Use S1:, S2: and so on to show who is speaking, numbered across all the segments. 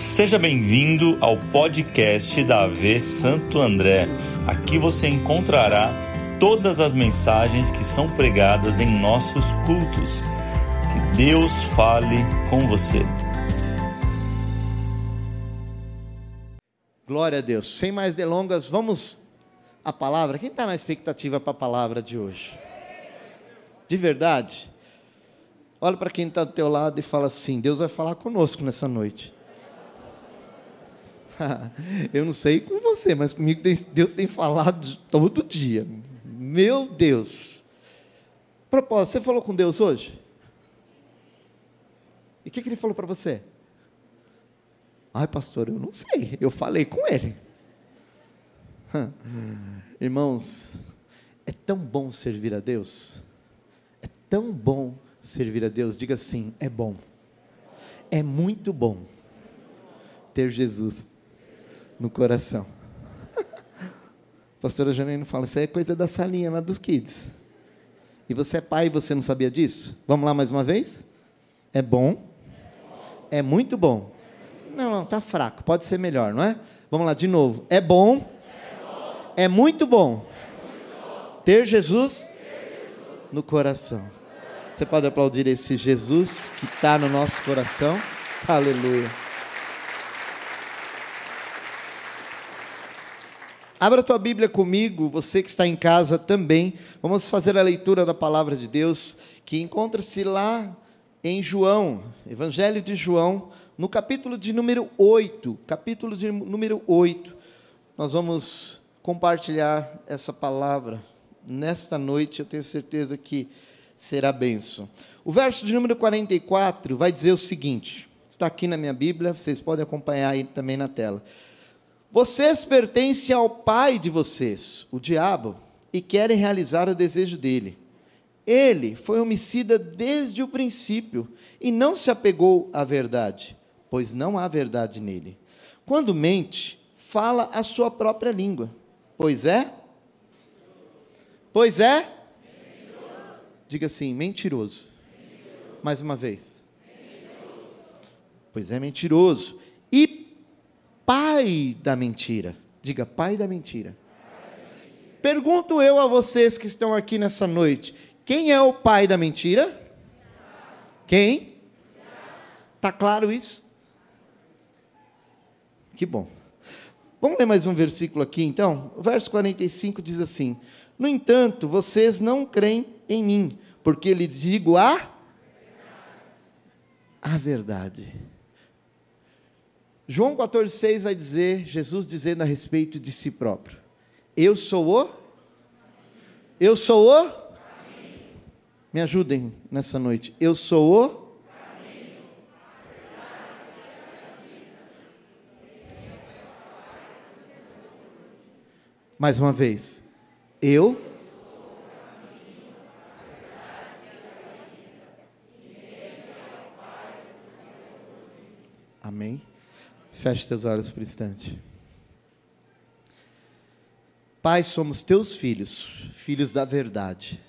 S1: Seja bem-vindo ao podcast da AV Santo André. Aqui você encontrará todas as mensagens que são pregadas em nossos cultos. Que Deus fale com você.
S2: Glória a Deus. Sem mais delongas, vamos à palavra. Quem está na expectativa para a palavra de hoje? De verdade? Olha para quem está do teu lado e fala assim: Deus vai falar conosco nessa noite. Eu não sei com você, mas comigo Deus tem falado todo dia. Meu Deus. Propósito, você falou com Deus hoje? E o que, que ele falou para você? Ai, pastor, eu não sei. Eu falei com ele. Irmãos, é tão bom servir a Deus. É tão bom servir a Deus. Diga assim: é bom. É muito bom ter Jesus no coração. pastora Janine fala: Isso é coisa da salinha lá dos kids. E você é pai e você não sabia disso? Vamos lá mais uma vez? É bom. É muito bom. Não, não, tá fraco. Pode ser melhor, não é? Vamos lá de novo. É bom. É muito bom. Ter Jesus no coração. Você pode aplaudir esse Jesus que está no nosso coração? Aleluia. Abra a tua Bíblia comigo, você que está em casa também. Vamos fazer a leitura da palavra de Deus, que encontra-se lá em João, Evangelho de João, no capítulo de número 8. Capítulo de número 8. Nós vamos compartilhar essa palavra nesta noite, eu tenho certeza que será benção. O verso de número 44 vai dizer o seguinte: está aqui na minha Bíblia, vocês podem acompanhar aí também na tela. Vocês pertencem ao pai de vocês, o diabo, e querem realizar o desejo dele. Ele foi homicida desde o princípio e não se apegou à verdade, pois não há verdade nele. Quando mente, fala a sua própria língua. Pois é? Pois é? Mentiroso. Diga assim, mentiroso. mentiroso. Mais uma vez. Mentiroso. Pois é, mentiroso. E pai da mentira. Diga, pai da mentira. Pergunto eu a vocês que estão aqui nessa noite: quem é o pai da mentira? Quem? Tá claro isso? Que bom. Vamos ler mais um versículo aqui então? O verso 45 diz assim: No entanto, vocês não creem em mim, porque lhes digo a a verdade. João 14,6 vai dizer, Jesus dizendo a respeito de si próprio: Eu sou o. Eu sou o. Me ajudem nessa noite. Eu sou o. Mais uma vez. Eu. Amém. Feche teus olhos por instante. Pai, somos teus filhos, filhos da verdade.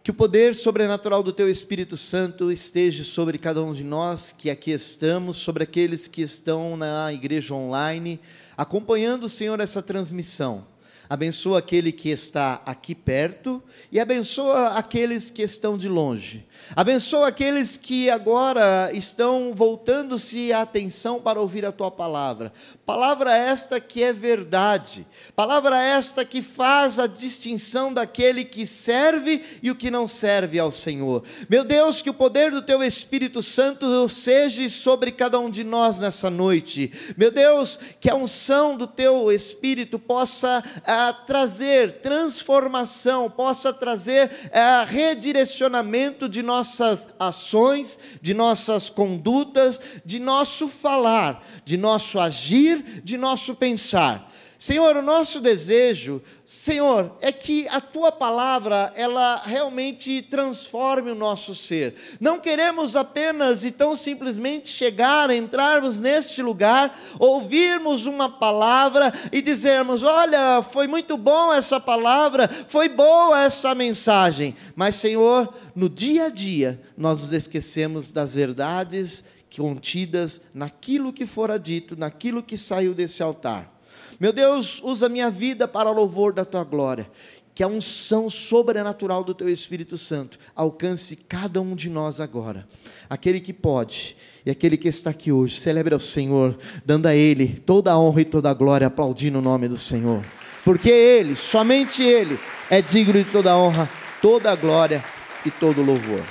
S2: Que o poder sobrenatural do teu Espírito Santo esteja sobre cada um de nós que aqui estamos, sobre aqueles que estão na igreja online, acompanhando, Senhor, essa transmissão abençoa aquele que está aqui perto e abençoa aqueles que estão de longe. Abençoa aqueles que agora estão voltando-se a atenção para ouvir a tua palavra. Palavra esta que é verdade. Palavra esta que faz a distinção daquele que serve e o que não serve ao Senhor. Meu Deus, que o poder do teu Espírito Santo seja sobre cada um de nós nessa noite. Meu Deus, que a unção do teu Espírito possa ah, trazer transformação, possa trazer é, redirecionamento de nossas ações, de nossas condutas, de nosso falar, de nosso agir, de nosso pensar. Senhor, o nosso desejo, Senhor, é que a tua palavra, ela realmente transforme o nosso ser. Não queremos apenas e tão simplesmente chegar, entrarmos neste lugar, ouvirmos uma palavra e dizermos: olha, foi muito bom essa palavra, foi boa essa mensagem. Mas, Senhor, no dia a dia, nós nos esquecemos das verdades contidas naquilo que fora dito, naquilo que saiu desse altar. Meu Deus, usa minha vida para louvor da tua glória. Que a unção sobrenatural do teu Espírito Santo alcance cada um de nós agora. Aquele que pode e aquele que está aqui hoje, celebre ao Senhor, dando a Ele toda a honra e toda a glória, aplaudindo o nome do Senhor. Porque Ele, somente Ele, é digno de toda a honra, toda a glória e todo o louvor.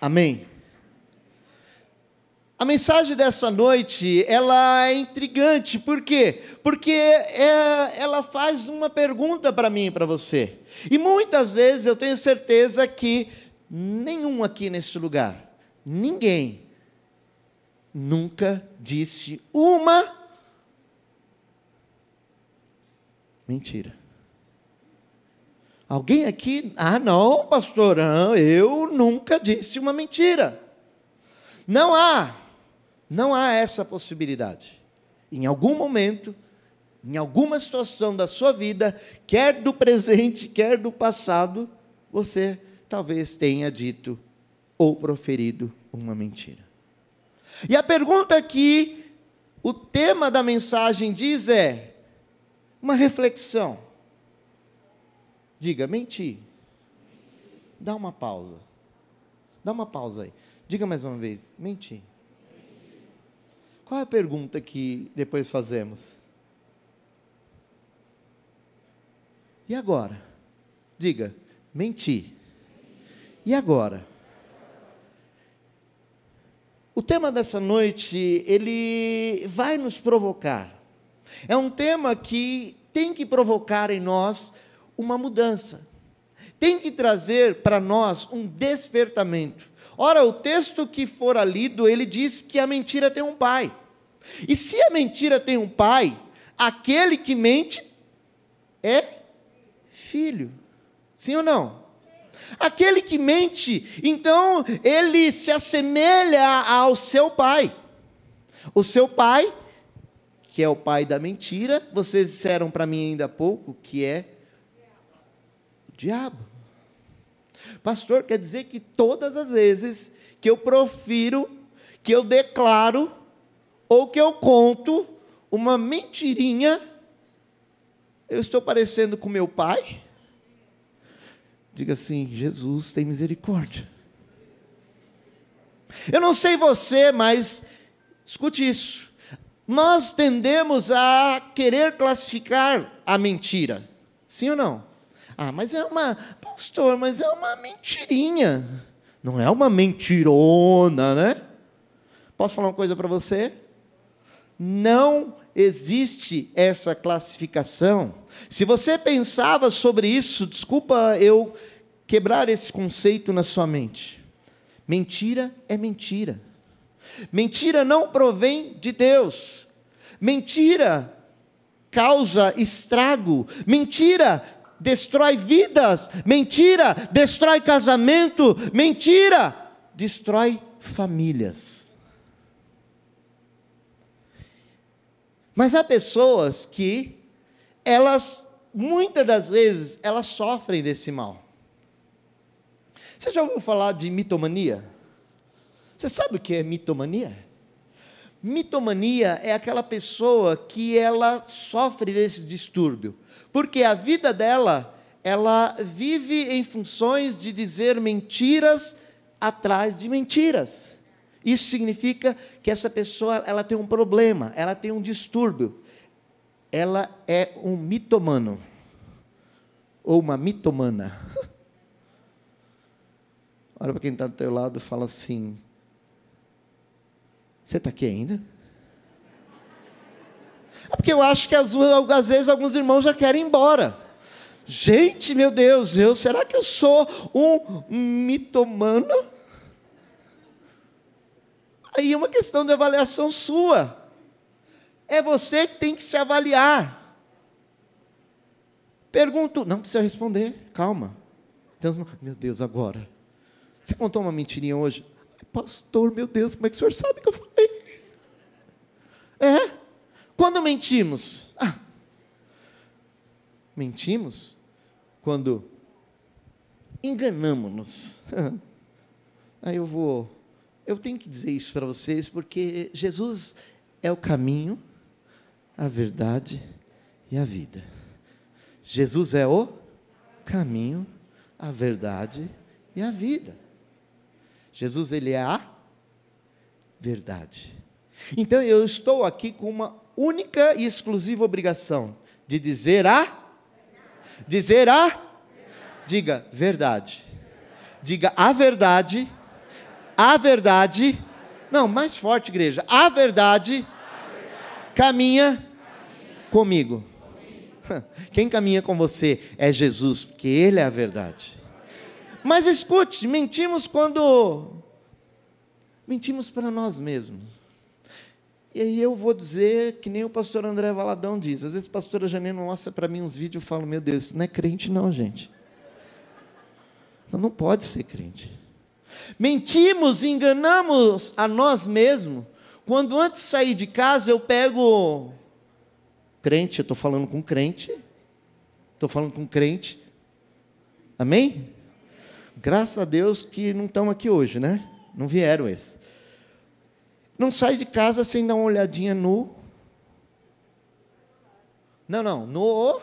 S2: Amém. A mensagem dessa noite, ela é intrigante, por quê? Porque é, ela faz uma pergunta para mim e para você. E muitas vezes eu tenho certeza que nenhum aqui nesse lugar, ninguém, nunca disse uma mentira. Alguém aqui, ah não, pastorão, eu nunca disse uma mentira. Não há. Não há essa possibilidade. Em algum momento, em alguma situação da sua vida, quer do presente, quer do passado, você talvez tenha dito ou proferido uma mentira. E a pergunta que o tema da mensagem diz é uma reflexão. Diga, mentir. Dá uma pausa. Dá uma pausa aí. Diga mais uma vez, mentir. Qual é a pergunta que depois fazemos? E agora? Diga, mentir. E agora? O tema dessa noite, ele vai nos provocar. É um tema que tem que provocar em nós uma mudança. Tem que trazer para nós um despertamento. Ora, o texto que fora lido, ele diz que a mentira tem um pai. E se a mentira tem um pai, aquele que mente é filho. Sim ou não? Aquele que mente, então ele se assemelha ao seu pai. O seu pai, que é o pai da mentira, vocês disseram para mim ainda há pouco que é o diabo. Pastor, quer dizer que todas as vezes que eu profiro, que eu declaro, ou que eu conto uma mentirinha, eu estou parecendo com meu pai? Diga assim: Jesus tem misericórdia. Eu não sei você, mas escute isso. Nós tendemos a querer classificar a mentira. Sim ou não? Ah, mas é uma, pastor, mas é uma mentirinha. Não é uma mentirona, né? Posso falar uma coisa para você? Não existe essa classificação. Se você pensava sobre isso, desculpa eu quebrar esse conceito na sua mente. Mentira é mentira. Mentira não provém de Deus. Mentira causa estrago. Mentira destrói vidas. Mentira destrói casamento. Mentira destrói famílias. Mas há pessoas que elas muitas das vezes elas sofrem desse mal. Você já ouviu falar de mitomania? Você sabe o que é mitomania? Mitomania é aquela pessoa que ela sofre desse distúrbio, porque a vida dela, ela vive em funções de dizer mentiras atrás de mentiras. Isso significa que essa pessoa, ela tem um problema, ela tem um distúrbio. Ela é um mitomano ou uma mitomana. Olha para quem está do teu lado e fala assim: você está aqui ainda? É porque eu acho que às, vezes alguns irmãos já querem ir embora. Gente, meu Deus, eu, será que eu sou um mitomano? Aí é uma questão de avaliação sua. É você que tem que se avaliar. Pergunto, não precisa responder, calma. meu Deus, agora. Você contou uma mentirinha hoje? Pastor, meu Deus, como é que o senhor sabe que eu falei? Quando mentimos? Ah, mentimos quando enganamos-nos. Aí eu vou. Eu tenho que dizer isso para vocês, porque Jesus é o caminho, a verdade e a vida. Jesus é o caminho, a verdade e a vida. Jesus, ele é a verdade. Então eu estou aqui com uma única e exclusiva obrigação de dizer a dizer a diga verdade. Diga a verdade. A verdade. Não, mais forte, igreja. A verdade caminha comigo. Quem caminha com você é Jesus, porque Ele é a verdade. Mas escute, mentimos quando mentimos para nós mesmos. E aí eu vou dizer que nem o pastor André Valadão diz. Às vezes a pastora Janine mostra para mim uns vídeos e eu falo, meu Deus, isso não é crente não, gente. Não, não pode ser crente. Mentimos, enganamos a nós mesmos. Quando antes de sair de casa eu pego crente, eu estou falando com crente. Estou falando com crente. Amém? Graças a Deus que não estão aqui hoje, né? Não vieram esses. Não sai de casa sem dar uma olhadinha no. Não, não, no.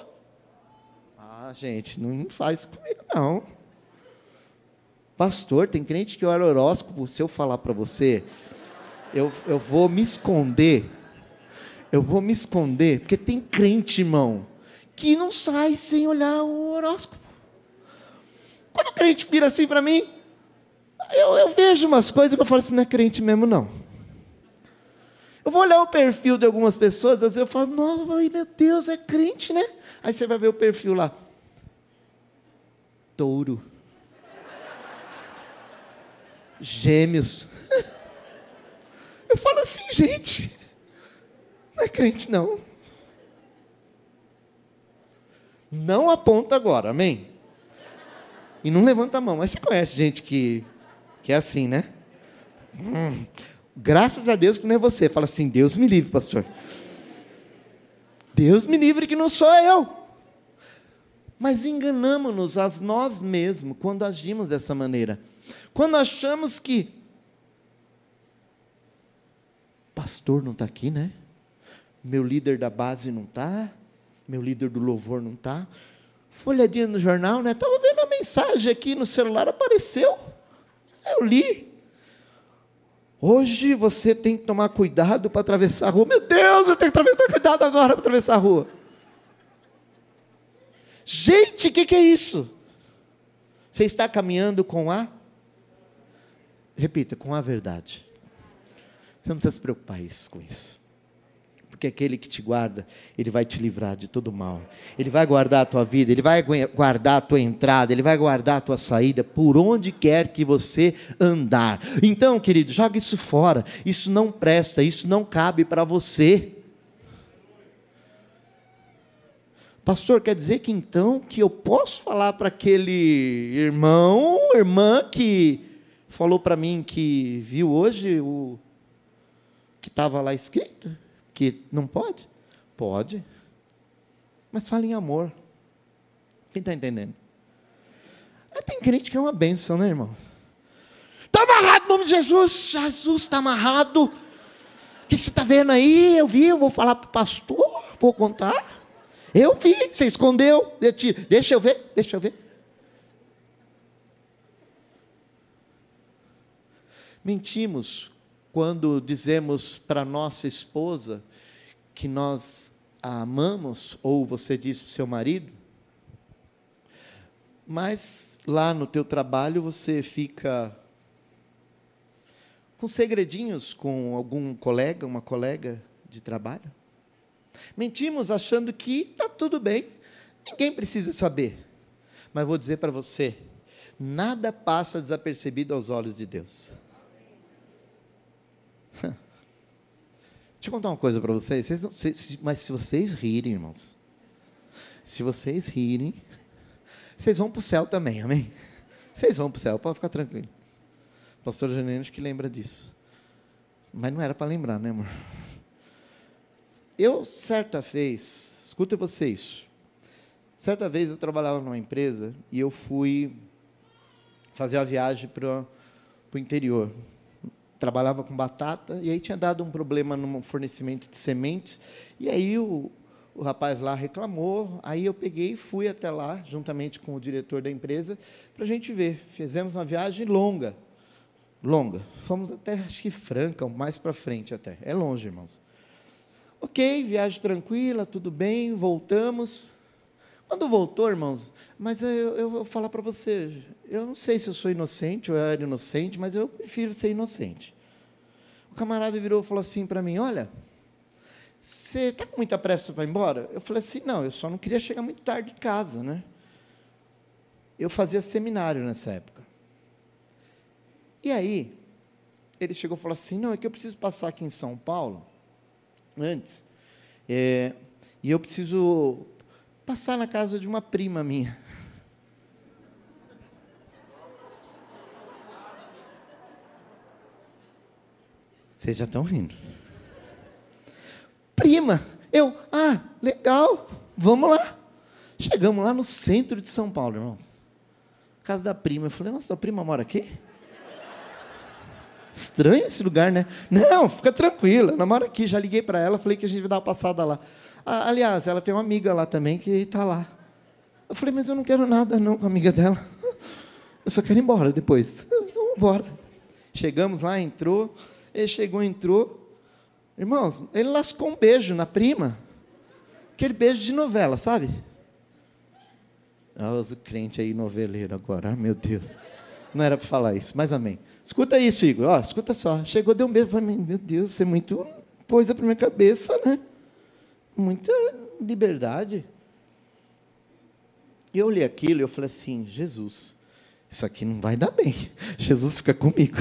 S2: Ah, gente, não faz comigo, não. Pastor, tem crente que olha horóscopo, se eu falar para você, eu, eu vou me esconder. Eu vou me esconder, porque tem crente, irmão, que não sai sem olhar o horóscopo. Quando o crente vira assim para mim, eu, eu vejo umas coisas que eu falo assim, não é crente mesmo, não. Eu vou olhar o perfil de algumas pessoas, às vezes eu falo, nossa, meu Deus, é crente, né? Aí você vai ver o perfil lá. Touro. Gêmeos. Eu falo assim, gente, não é crente não. Não aponta agora, amém? E não levanta a mão. Mas você conhece gente que, que é assim, né? Hum, Graças a Deus que não é você. Fala assim: Deus me livre, pastor. Deus me livre que não sou eu. Mas enganamos-nos a nós mesmos quando agimos dessa maneira. Quando achamos que. Pastor não está aqui, né? Meu líder da base não está. Meu líder do louvor não está. Folhadinha no jornal, né? Estava vendo a mensagem aqui no celular, apareceu. Eu li. Hoje você tem que tomar cuidado para atravessar a rua. Meu Deus, eu tenho que tomar cuidado agora para atravessar a rua. Gente, o que, que é isso? Você está caminhando com a. Repita, com a verdade. Você não precisa se preocupar isso, com isso porque aquele que te guarda, ele vai te livrar de todo mal. Ele vai guardar a tua vida, ele vai guardar a tua entrada, ele vai guardar a tua saída, por onde quer que você andar. Então, querido, joga isso fora. Isso não presta, isso não cabe para você. Pastor, quer dizer que então que eu posso falar para aquele irmão, irmã que falou para mim que viu hoje o que estava lá escrito? Que não pode? Pode. Mas fala em amor. Quem está entendendo? Ah, tem crente que é uma benção, né, irmão? Está amarrado em nome de Jesus. Jesus está amarrado. O que, que você está vendo aí? Eu vi, eu vou falar para o pastor, vou contar. Eu vi, você escondeu. Deixa eu ver, deixa eu ver. Mentimos quando dizemos para nossa esposa que nós a amamos, ou você diz para o seu marido, mas lá no teu trabalho você fica com segredinhos com algum colega, uma colega de trabalho. Mentimos achando que está tudo bem, ninguém precisa saber. Mas vou dizer para você: nada passa desapercebido aos olhos de Deus. Deixa eu contar uma coisa para vocês. vocês, não, se, mas se vocês rirem, irmãos, se vocês rirem, vocês vão para o céu também, amém? Vocês vão para o céu, pode ficar tranquilo. Pastor Janine que lembra disso. Mas não era para lembrar, né, amor? Eu, certa vez, escuta vocês. Certa vez eu trabalhava numa empresa e eu fui fazer a viagem para o interior. Trabalhava com batata, e aí tinha dado um problema no fornecimento de sementes, e aí o, o rapaz lá reclamou, aí eu peguei e fui até lá, juntamente com o diretor da empresa, para a gente ver. Fizemos uma viagem longa, longa. Fomos até, acho que Franca, mais para frente até. É longe, irmãos. Ok, viagem tranquila, tudo bem, voltamos. Quando voltou, irmãos, mas eu, eu vou falar para você, eu não sei se eu sou inocente ou eu era inocente, mas eu prefiro ser inocente. O camarada virou e falou assim para mim: Olha, você está com muita pressa para ir embora? Eu falei assim: Não, eu só não queria chegar muito tarde em casa, né? Eu fazia seminário nessa época. E aí, ele chegou e falou assim: Não, é que eu preciso passar aqui em São Paulo antes, é, e eu preciso passar na casa de uma prima minha. Vocês já estão rindo. Prima, eu, ah, legal, vamos lá. Chegamos lá no centro de São Paulo, irmãos. Casa da prima. Eu falei, nossa, sua prima mora aqui? Estranho esse lugar, né? Não, fica tranquila, ela mora aqui. Já liguei para ela, falei que a gente vai dar uma passada lá. Ah, aliás, ela tem uma amiga lá também que está lá. Eu falei, mas eu não quero nada não com a amiga dela. Eu só quero ir embora depois. Vamos embora. Chegamos lá, entrou. Ele chegou, entrou. Irmãos, ele lascou um beijo na prima. Aquele beijo de novela, sabe? Ah, o crente aí noveleiro agora, ah, meu Deus. Não era para falar isso, mas amém. Escuta isso, Igor. Ó, escuta só. Chegou, deu um beijo. Falei, meu Deus, você é muito coisa para minha cabeça, né? Muita liberdade. E eu olhei aquilo e eu falei assim, Jesus, isso aqui não vai dar bem. Jesus fica comigo.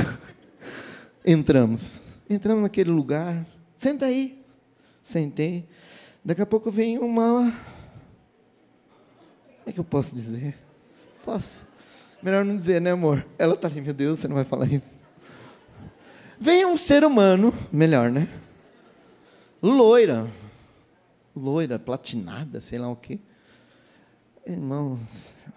S2: Entramos. Entramos naquele lugar. Senta aí. Sentei. Daqui a pouco vem uma. Como é que eu posso dizer? Posso. Melhor não dizer, né, amor? Ela tá ali, meu Deus, você não vai falar isso. Vem um ser humano, melhor, né? Loira. Loira, platinada, sei lá o quê. Irmão,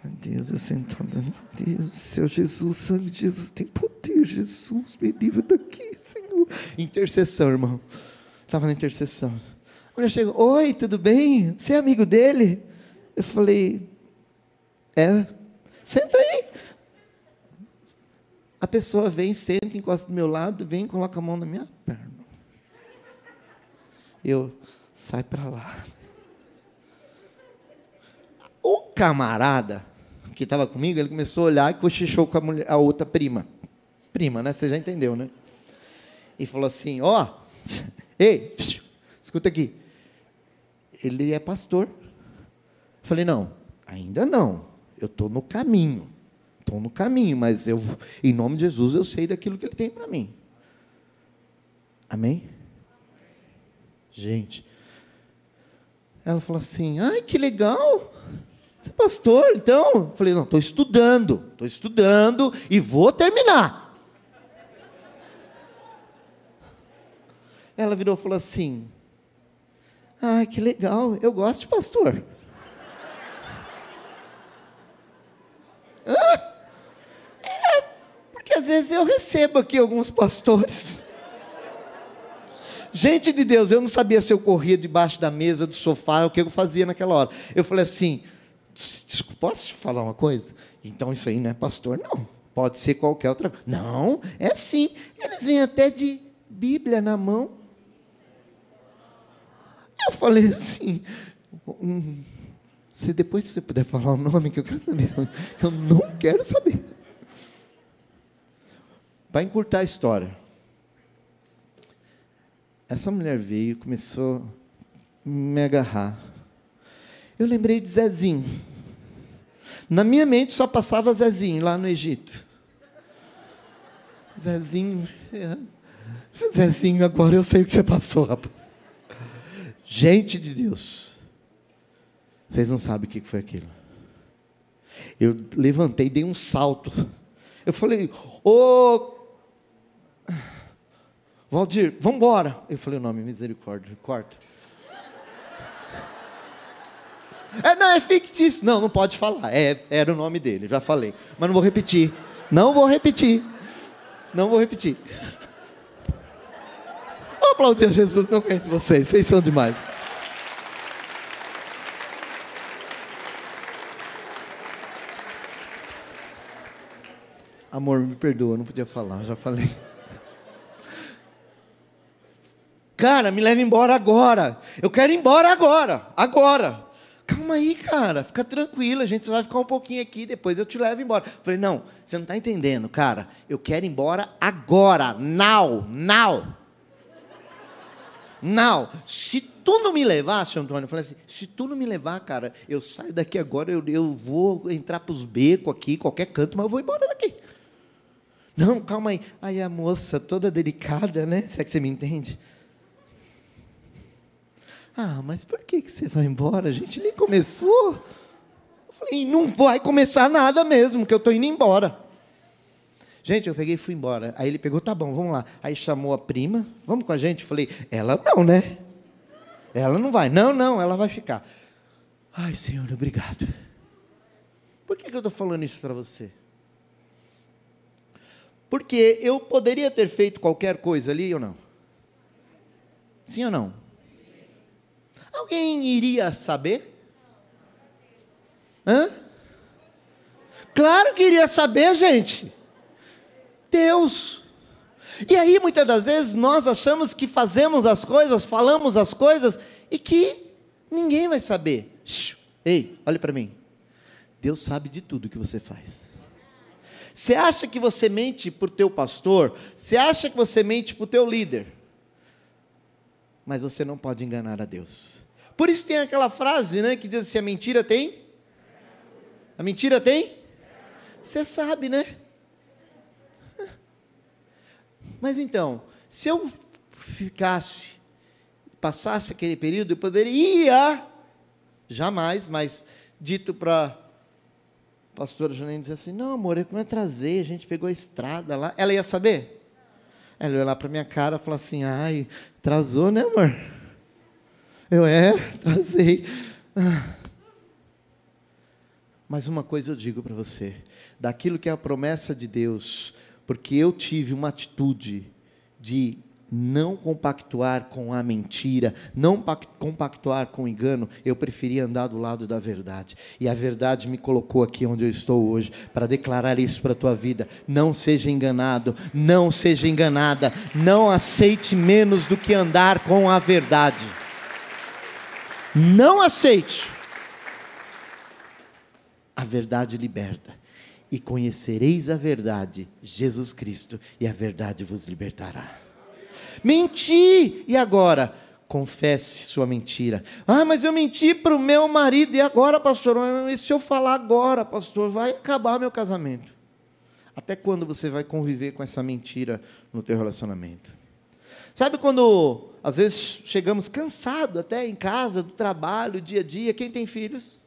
S2: Deus, eu sentado, meu Deus céu, Jesus, sangue de Jesus tem poder, Jesus, me livra daqui, Senhor. Intercessão, irmão. Estava na intercessão. A mulher chegou, oi, tudo bem? Você é amigo dele? Eu falei, é. Senta aí. A pessoa vem, senta, encosta do meu lado, vem e coloca a mão na minha perna. Eu, sai para lá. O camarada que estava comigo, ele começou a olhar e cochichou com a, mulher, a outra prima. Prima, né? Você já entendeu, né? E falou assim: Ó, oh, ei, escuta aqui. Ele é pastor. Falei: Não, ainda não. Eu estou no caminho. Estou no caminho, mas eu, em nome de Jesus, eu sei daquilo que ele tem para mim. Amém? Gente, ela falou assim: ai, que legal. Você é pastor, então? Eu falei, não, estou estudando, estou estudando e vou terminar. Ela virou e falou assim: Ah, que legal, eu gosto de pastor. Ah, é, porque às vezes eu recebo aqui alguns pastores. Gente de Deus, eu não sabia se eu corria debaixo da mesa, do sofá, o que eu fazia naquela hora. Eu falei assim: Desculpa, posso te falar uma coisa? Então isso aí não é pastor, não. Pode ser qualquer outra coisa. Não, é sim. Eles vêm até de Bíblia na mão. Eu falei assim. Hum, se depois você puder falar o nome que eu quero saber. Eu não quero saber. Para encurtar a história. Essa mulher veio e começou a me agarrar eu lembrei de Zezinho. Na minha mente só passava Zezinho lá no Egito. Zezinho. É. Zezinho, agora eu sei o que você passou, rapaz. Gente de Deus. Vocês não sabem o que foi aquilo. Eu levantei, dei um salto. Eu falei, ô. Valdir, vamos embora. Eu falei o nome, misericórdia, corta. É, não, é fictício. Não, não pode falar. É, era o nome dele, já falei. Mas não vou repetir. Não vou repetir. Não vou repetir. Vou aplaudir a Jesus, não aguento vocês, vocês são demais. Amor, me perdoa, não podia falar, já falei. Cara, me leva embora agora. Eu quero ir embora agora. Agora. Calma aí, cara. Fica tranquilo. A gente vai ficar um pouquinho aqui. Depois eu te levo embora. Falei, não, você não está entendendo, cara. Eu quero ir embora agora. Now. Now. Now. Se tu não me levar, seu Antônio, eu falei assim: se tu não me levar, cara, eu saio daqui agora. Eu, eu vou entrar para os becos aqui, qualquer canto, mas eu vou embora daqui. Não, calma aí. Aí a moça, toda delicada, né? Se é que você me entende. Ah, mas por que, que você vai embora? A gente nem começou. Eu falei, não vai começar nada mesmo, que eu estou indo embora. Gente, eu peguei e fui embora. Aí ele pegou, tá bom, vamos lá. Aí chamou a prima, vamos com a gente? Eu falei, ela não, né? Ela não vai. Não, não, ela vai ficar. Ai, Senhor, obrigado. Por que, que eu estou falando isso para você? Porque eu poderia ter feito qualquer coisa ali ou não? Sim ou não? Alguém iria saber? Hã? Claro que iria saber, gente. Deus. E aí, muitas das vezes, nós achamos que fazemos as coisas, falamos as coisas e que ninguém vai saber. Ei, olhe para mim. Deus sabe de tudo que você faz. Você acha que você mente para o teu pastor? Você acha que você mente para o teu líder? Mas você não pode enganar a Deus. Por isso tem aquela frase, né, que diz assim: a mentira tem? A mentira tem? Você sabe, né? Mas então, se eu ficasse, passasse aquele período, eu poderia, jamais, mas dito para pastora Janine dizia assim: Não, amor, eu não trazer, a gente pegou a estrada lá. Ela ia saber? Ela olhou lá para minha cara e falou assim: Ai, atrasou, né, amor? Eu é, trazei. Ah. Mas uma coisa eu digo para você: daquilo que é a promessa de Deus, porque eu tive uma atitude de não compactuar com a mentira, não compactuar com o engano, eu preferia andar do lado da verdade. E a verdade me colocou aqui onde eu estou hoje, para declarar isso para a tua vida. Não seja enganado, não seja enganada, não aceite menos do que andar com a verdade. Não aceite. A verdade liberta. E conhecereis a verdade, Jesus Cristo, e a verdade vos libertará. Menti! E agora? Confesse sua mentira. Ah, mas eu menti para o meu marido. E agora, pastor? E se eu falar agora, pastor, vai acabar meu casamento. Até quando você vai conviver com essa mentira no teu relacionamento? Sabe quando, às vezes, chegamos cansados até em casa, do trabalho, dia a dia, quem tem filhos?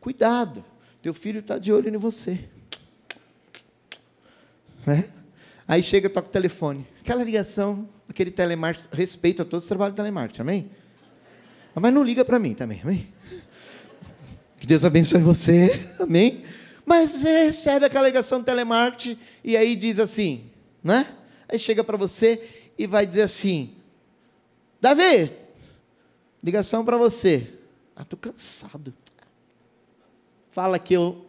S2: Cuidado, teu filho está de olho em você. Né? Aí chega, toca o telefone. Aquela ligação, aquele telemarketing, respeito a todos os trabalhos de telemarketing, amém? Mas não liga para mim também, amém? Que Deus abençoe você, amém? Mas recebe aquela ligação de telemarketing e aí diz assim, né? Aí chega para você e vai dizer assim: Davi, ligação para você. Ah, estou cansado. Fala que eu.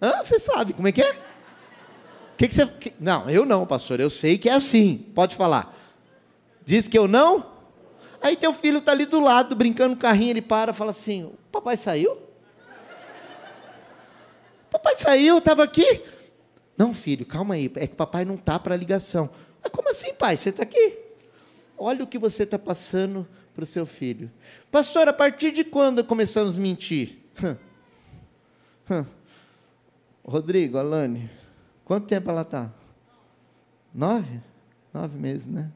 S2: Ah, você sabe como é que é? Que que você... Não, eu não, pastor. Eu sei que é assim. Pode falar. Diz que eu não? Aí teu filho está ali do lado, brincando com o carrinho, ele para fala assim: o papai saiu? Papai saiu, estava aqui. Não, filho, calma aí. É que papai não está para a ligação. Mas como assim, pai? Você está aqui? Olha o que você está passando para o seu filho. Pastor, a partir de quando começamos a mentir? Rodrigo, Alane, Quanto tempo ela está? Nove? Nove meses, né?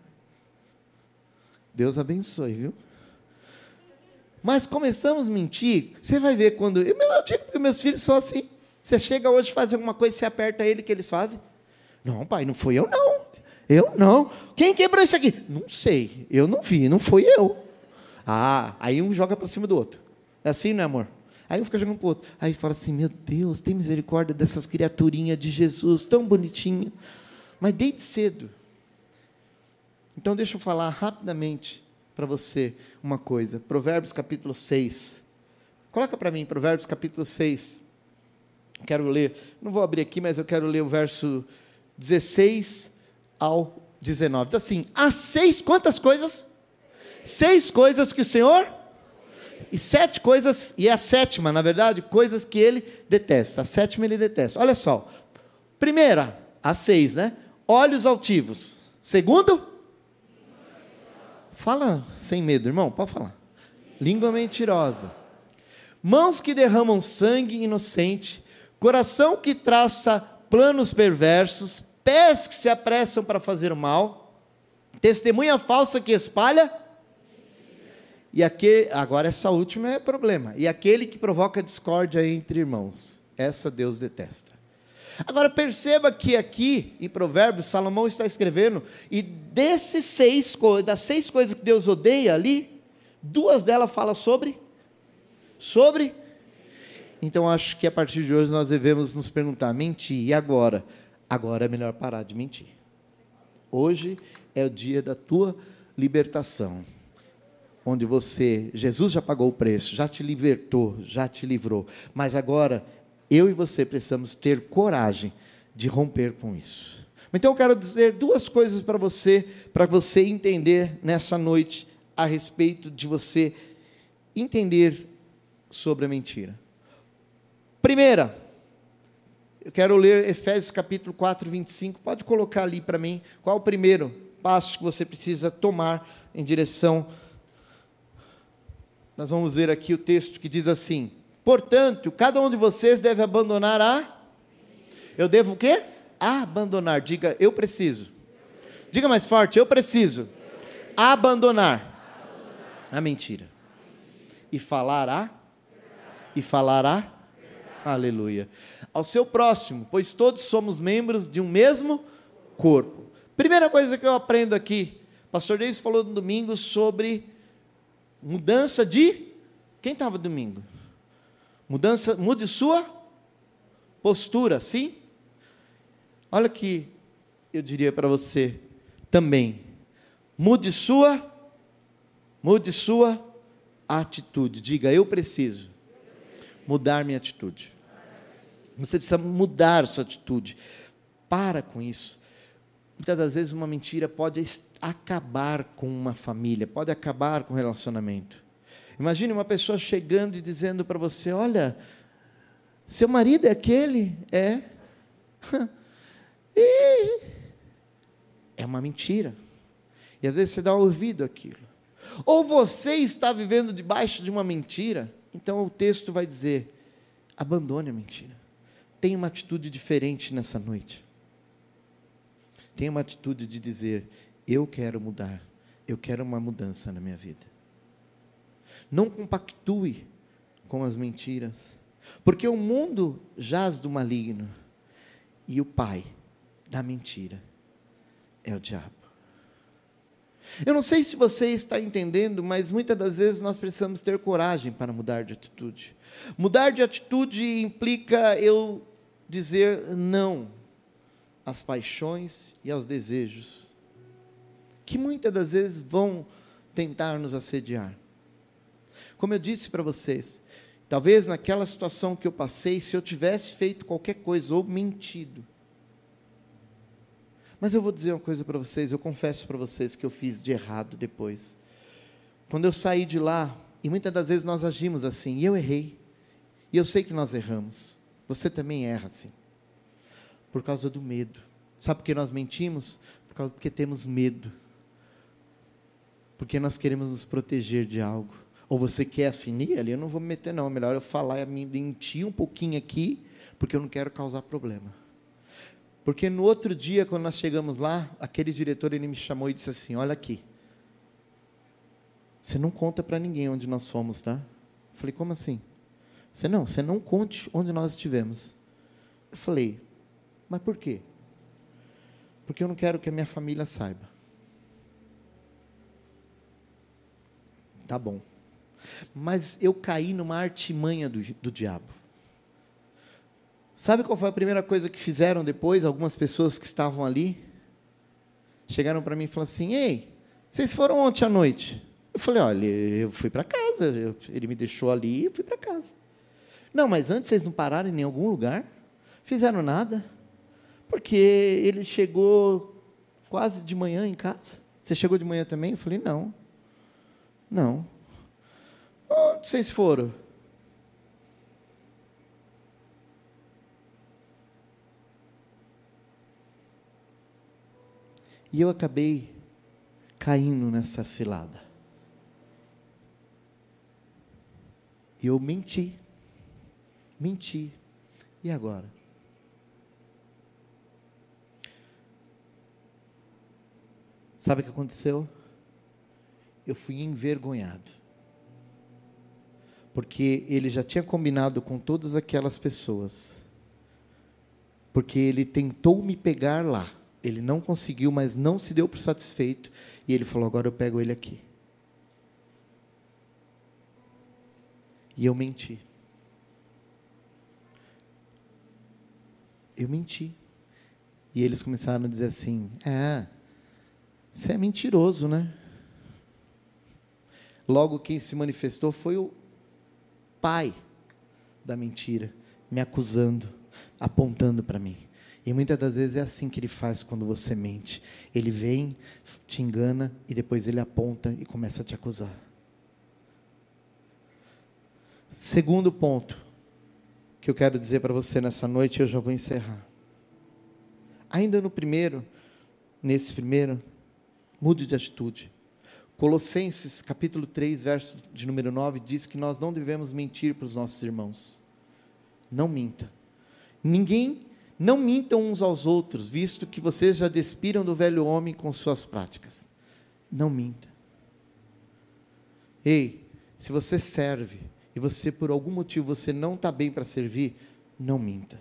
S2: Deus abençoe, viu? Mas começamos a mentir. Você vai ver quando. Eu, eu digo que meus filhos são assim. Você chega hoje fazer alguma coisa, você aperta ele, que eles fazem? Não, pai, não fui eu, não. Eu não. Quem quebrou isso aqui? Não sei. Eu não vi, não fui eu. Ah, aí um joga para cima do outro. É assim, não é, amor? Aí um fica jogando para o outro. Aí fala assim: Meu Deus, tem misericórdia dessas criaturinhas de Jesus, tão bonitinho. Mas desde cedo. Então deixa eu falar rapidamente para você uma coisa. Provérbios capítulo 6. Coloca para mim, Provérbios capítulo 6. Quero ler, não vou abrir aqui, mas eu quero ler o verso 16 ao 19. Diz assim: há seis, quantas coisas? Seis coisas que o Senhor. E sete coisas, e é a sétima, na verdade, coisas que ele detesta. A sétima ele detesta. Olha só. Primeira, a seis, né? Olhos altivos. Segundo, fala sem medo, irmão, pode falar. Língua mentirosa. Mãos que derramam sangue inocente. Coração que traça planos perversos. Pés que se apressam para fazer o mal. Testemunha falsa que espalha e aquele, agora essa última é problema. E aquele que provoca discórdia entre irmãos. Essa Deus detesta. Agora perceba que aqui em Provérbios Salomão está escrevendo e desses seis das seis coisas que Deus odeia ali, duas delas falam sobre sobre então acho que a partir de hoje nós devemos nos perguntar, mentir e agora? Agora é melhor parar de mentir. Hoje é o dia da tua libertação onde você, Jesus já pagou o preço, já te libertou, já te livrou, mas agora eu e você precisamos ter coragem de romper com isso. Então eu quero dizer duas coisas para você, para você entender nessa noite a respeito de você entender sobre a mentira. Primeira, eu quero ler Efésios capítulo 4, 25. Pode colocar ali para mim qual o primeiro passo que você precisa tomar em direção nós vamos ver aqui o texto que diz assim: Portanto, cada um de vocês deve abandonar a. Eu devo o quê? Abandonar. Diga, eu preciso. Diga mais forte, eu preciso. Abandonar a mentira. E falar a. E falar a. Aleluia. Ao seu próximo, pois todos somos membros de um mesmo corpo. Primeira coisa que eu aprendo aqui, pastor Deus falou no domingo sobre Mudança de. Quem estava domingo? Mudança, mude sua postura, sim? Olha que eu diria para você também. Mude sua, mude sua atitude. Diga, eu preciso mudar minha atitude. Você precisa mudar sua atitude. Para com isso. Muitas das vezes uma mentira pode acabar com uma família, pode acabar com um relacionamento. Imagine uma pessoa chegando e dizendo para você: Olha, seu marido é aquele? É. é uma mentira. E às vezes você dá ouvido àquilo. Ou você está vivendo debaixo de uma mentira, então o texto vai dizer: abandone a mentira. Tenha uma atitude diferente nessa noite. Tenha uma atitude de dizer: eu quero mudar, eu quero uma mudança na minha vida. Não compactue com as mentiras, porque o mundo jaz do maligno e o pai da mentira é o diabo. Eu não sei se você está entendendo, mas muitas das vezes nós precisamos ter coragem para mudar de atitude. Mudar de atitude implica eu dizer não às paixões e aos desejos que muitas das vezes vão tentar nos assediar. Como eu disse para vocês, talvez naquela situação que eu passei, se eu tivesse feito qualquer coisa ou mentido, mas eu vou dizer uma coisa para vocês, eu confesso para vocês que eu fiz de errado depois. Quando eu saí de lá, e muitas das vezes nós agimos assim, e eu errei, e eu sei que nós erramos, você também erra assim, por causa do medo. Sabe por que nós mentimos? Por causa, porque temos medo porque nós queremos nos proteger de algo. Ou você quer assim, ali eu não vou me meter não, é melhor eu falar e mentir um pouquinho aqui, porque eu não quero causar problema. Porque no outro dia, quando nós chegamos lá, aquele diretor ele me chamou e disse assim: Olha aqui, você não conta para ninguém onde nós fomos, tá? Eu falei: Como assim? Você não, você não conte onde nós estivemos. Eu falei: Mas por quê? Porque eu não quero que a minha família saiba. Tá bom. Mas eu caí numa artimanha do, do diabo. Sabe qual foi a primeira coisa que fizeram depois, algumas pessoas que estavam ali? chegaram para mim e falaram assim: Ei, vocês foram ontem à noite? Eu falei: Olha, eu fui para casa. Eu, ele me deixou ali e fui para casa. Não, mas antes vocês não pararam em algum lugar? Fizeram nada? Porque ele chegou quase de manhã em casa. Você chegou de manhã também? Eu falei: Não. Não. Onde vocês foram? E eu acabei caindo nessa cilada. E eu menti. Menti. E agora? Sabe o que aconteceu? Eu fui envergonhado. Porque ele já tinha combinado com todas aquelas pessoas. Porque ele tentou me pegar lá. Ele não conseguiu, mas não se deu por satisfeito. E ele falou: agora eu pego ele aqui. E eu menti. Eu menti. E eles começaram a dizer assim: É, você é mentiroso, né? Logo, quem se manifestou foi o pai da mentira, me acusando, apontando para mim. E muitas das vezes é assim que ele faz quando você mente. Ele vem, te engana e depois ele aponta e começa a te acusar. Segundo ponto que eu quero dizer para você nessa noite, eu já vou encerrar. Ainda no primeiro, nesse primeiro, mude de atitude. Colossenses capítulo 3, verso de número 9, diz que nós não devemos mentir para os nossos irmãos. Não minta. Ninguém não mintam uns aos outros, visto que vocês já despiram do velho homem com suas práticas. Não minta. Ei, se você serve e você por algum motivo você não está bem para servir, não minta.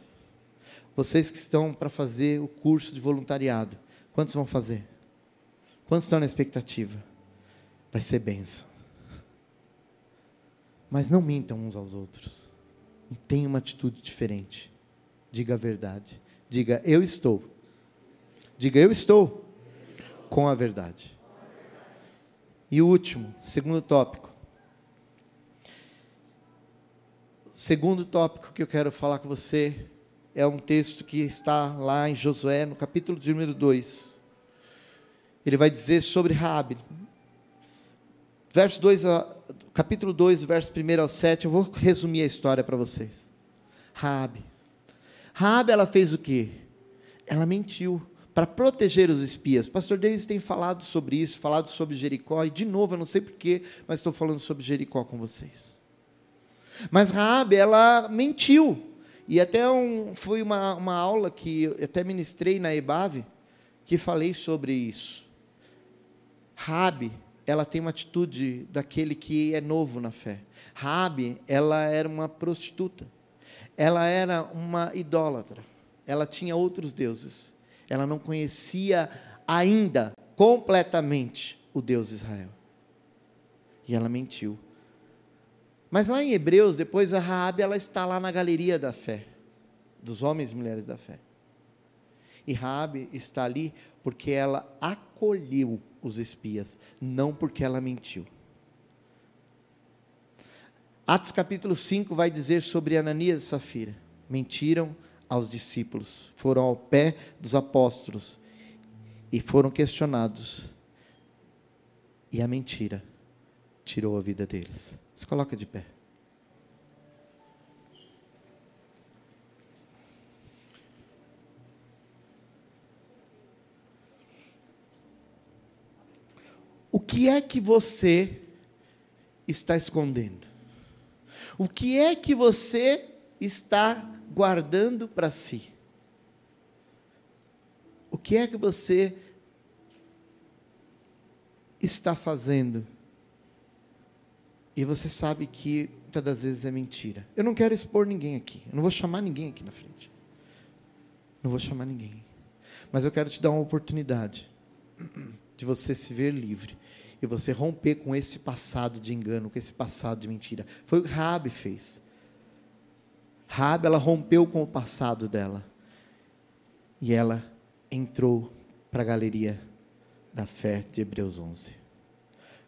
S2: Vocês que estão para fazer o curso de voluntariado, quantos vão fazer? Quantos estão na expectativa? Vai ser benção. Mas não mintam uns aos outros. Tenha uma atitude diferente. Diga a verdade. Diga, eu estou. Diga, eu estou com a verdade. E o último, segundo tópico. Segundo tópico que eu quero falar com você é um texto que está lá em Josué, no capítulo de número 2. Ele vai dizer sobre Raabe. Verso 2, capítulo 2, verso 1 ao 7, eu vou resumir a história para vocês. Raabe Raabe ela fez o quê? Ela mentiu para proteger os espias. Pastor Davis tem falado sobre isso, falado sobre Jericó, e de novo, eu não sei porquê, mas estou falando sobre Jericó com vocês. Mas Raabe, ela mentiu. E até um, foi uma, uma aula que eu até ministrei na EBAV, que falei sobre isso. Raabe, ela tem uma atitude daquele que é novo na fé. Raabe, ela era uma prostituta ela era uma idólatra. Ela tinha outros deuses. Ela não conhecia ainda completamente o Deus Israel. E ela mentiu. Mas lá em Hebreus, depois a Raabe, ela está lá na galeria da fé, dos homens e mulheres da fé. E Raabe está ali porque ela acolheu os espias, não porque ela mentiu. Atos capítulo 5 vai dizer sobre Ananias e Safira. Mentiram aos discípulos, foram ao pé dos apóstolos e foram questionados. E a mentira tirou a vida deles. Se coloca de pé. O que é que você está escondendo? O que é que você está guardando para si? O que é que você está fazendo? E você sabe que muitas das vezes é mentira. Eu não quero expor ninguém aqui. Eu não vou chamar ninguém aqui na frente. Não vou chamar ninguém. Mas eu quero te dar uma oportunidade de você se ver livre e você romper com esse passado de engano, com esse passado de mentira. Foi o que Rabi fez. Rabi, ela rompeu com o passado dela. E ela entrou para a galeria da fé de Hebreus 11.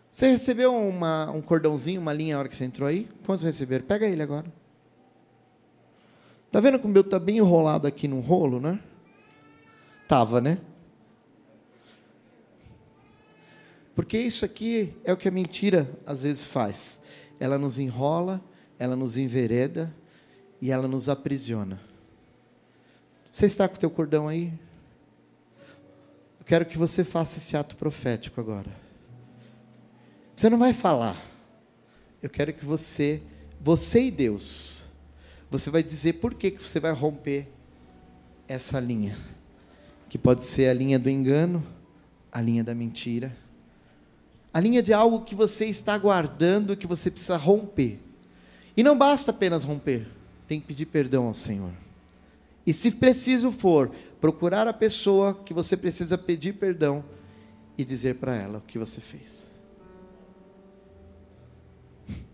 S2: Você recebeu uma, um cordãozinho, uma linha na hora que você entrou aí? Quantos receberam? Pega ele agora. Tá vendo como o meu está bem enrolado aqui num rolo, né? Tava, né? Porque isso aqui é o que a mentira às vezes faz. Ela nos enrola, ela nos envereda e ela nos aprisiona. Você está com o teu cordão aí? Eu quero que você faça esse ato profético agora. Você não vai falar. Eu quero que você, você e Deus, você vai dizer por que, que você vai romper essa linha. Que pode ser a linha do engano, a linha da mentira, a linha de algo que você está guardando, que você precisa romper. E não basta apenas romper, tem que pedir perdão ao Senhor. E se preciso for, procurar a pessoa que você precisa pedir perdão e dizer para ela o que você fez.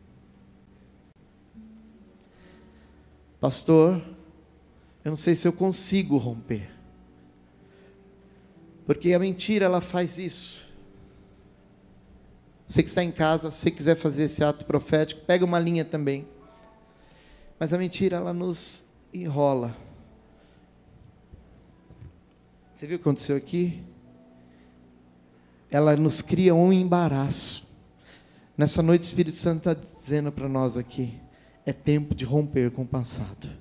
S2: Pastor, eu não sei se eu consigo romper. Porque a mentira ela faz isso. Você que está em casa, se quiser fazer esse ato profético, pega uma linha também. Mas a mentira ela nos enrola. Você viu o que aconteceu aqui? Ela nos cria um embaraço. Nessa noite, o Espírito Santo está dizendo para nós aqui: é tempo de romper com o passado.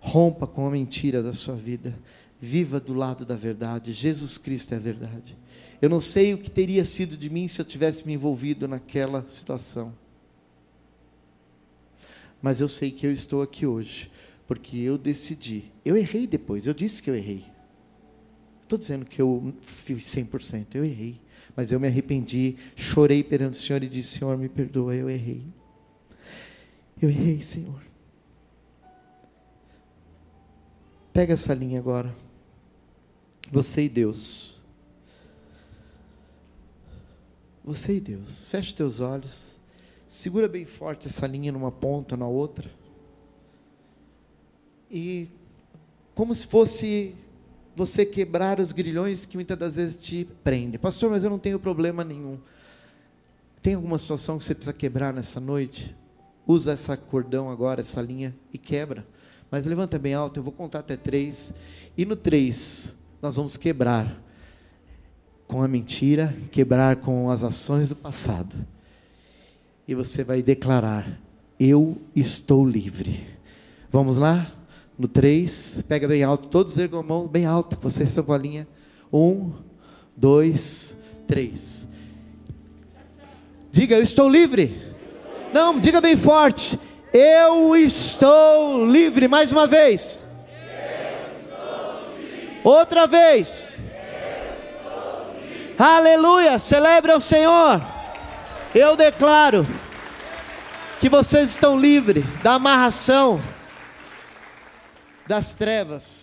S2: Rompa com a mentira da sua vida. Viva do lado da verdade. Jesus Cristo é a verdade. Eu não sei o que teria sido de mim se eu tivesse me envolvido naquela situação. Mas eu sei que eu estou aqui hoje, porque eu decidi. Eu errei depois, eu disse que eu errei estou dizendo que eu fiz 100%, eu errei. Mas eu me arrependi, chorei perante o Senhor e disse: Senhor, me perdoa, eu errei. Eu errei, Senhor. Pega essa linha agora. Você e Deus. Você e Deus. Feche teus olhos. Segura bem forte essa linha numa ponta, na outra. E como se fosse você quebrar os grilhões que muitas das vezes te prendem. Pastor, mas eu não tenho problema nenhum. Tem alguma situação que você precisa quebrar nessa noite? Usa essa cordão agora, essa linha, e quebra. Mas levanta bem alto, eu vou contar até três. E no três, nós vamos quebrar com a mentira, quebrar com as ações do passado. E você vai declarar: Eu estou livre. Vamos lá? No 3, pega bem alto, todos ergam a mão bem alto, vocês estão com a linha. 1, 2, 3. Diga, eu estou livre. Não, diga bem forte. Eu estou livre. Mais uma vez. Outra vez. Aleluia. Celebre ao Senhor. Eu declaro que vocês estão livres da amarração das trevas.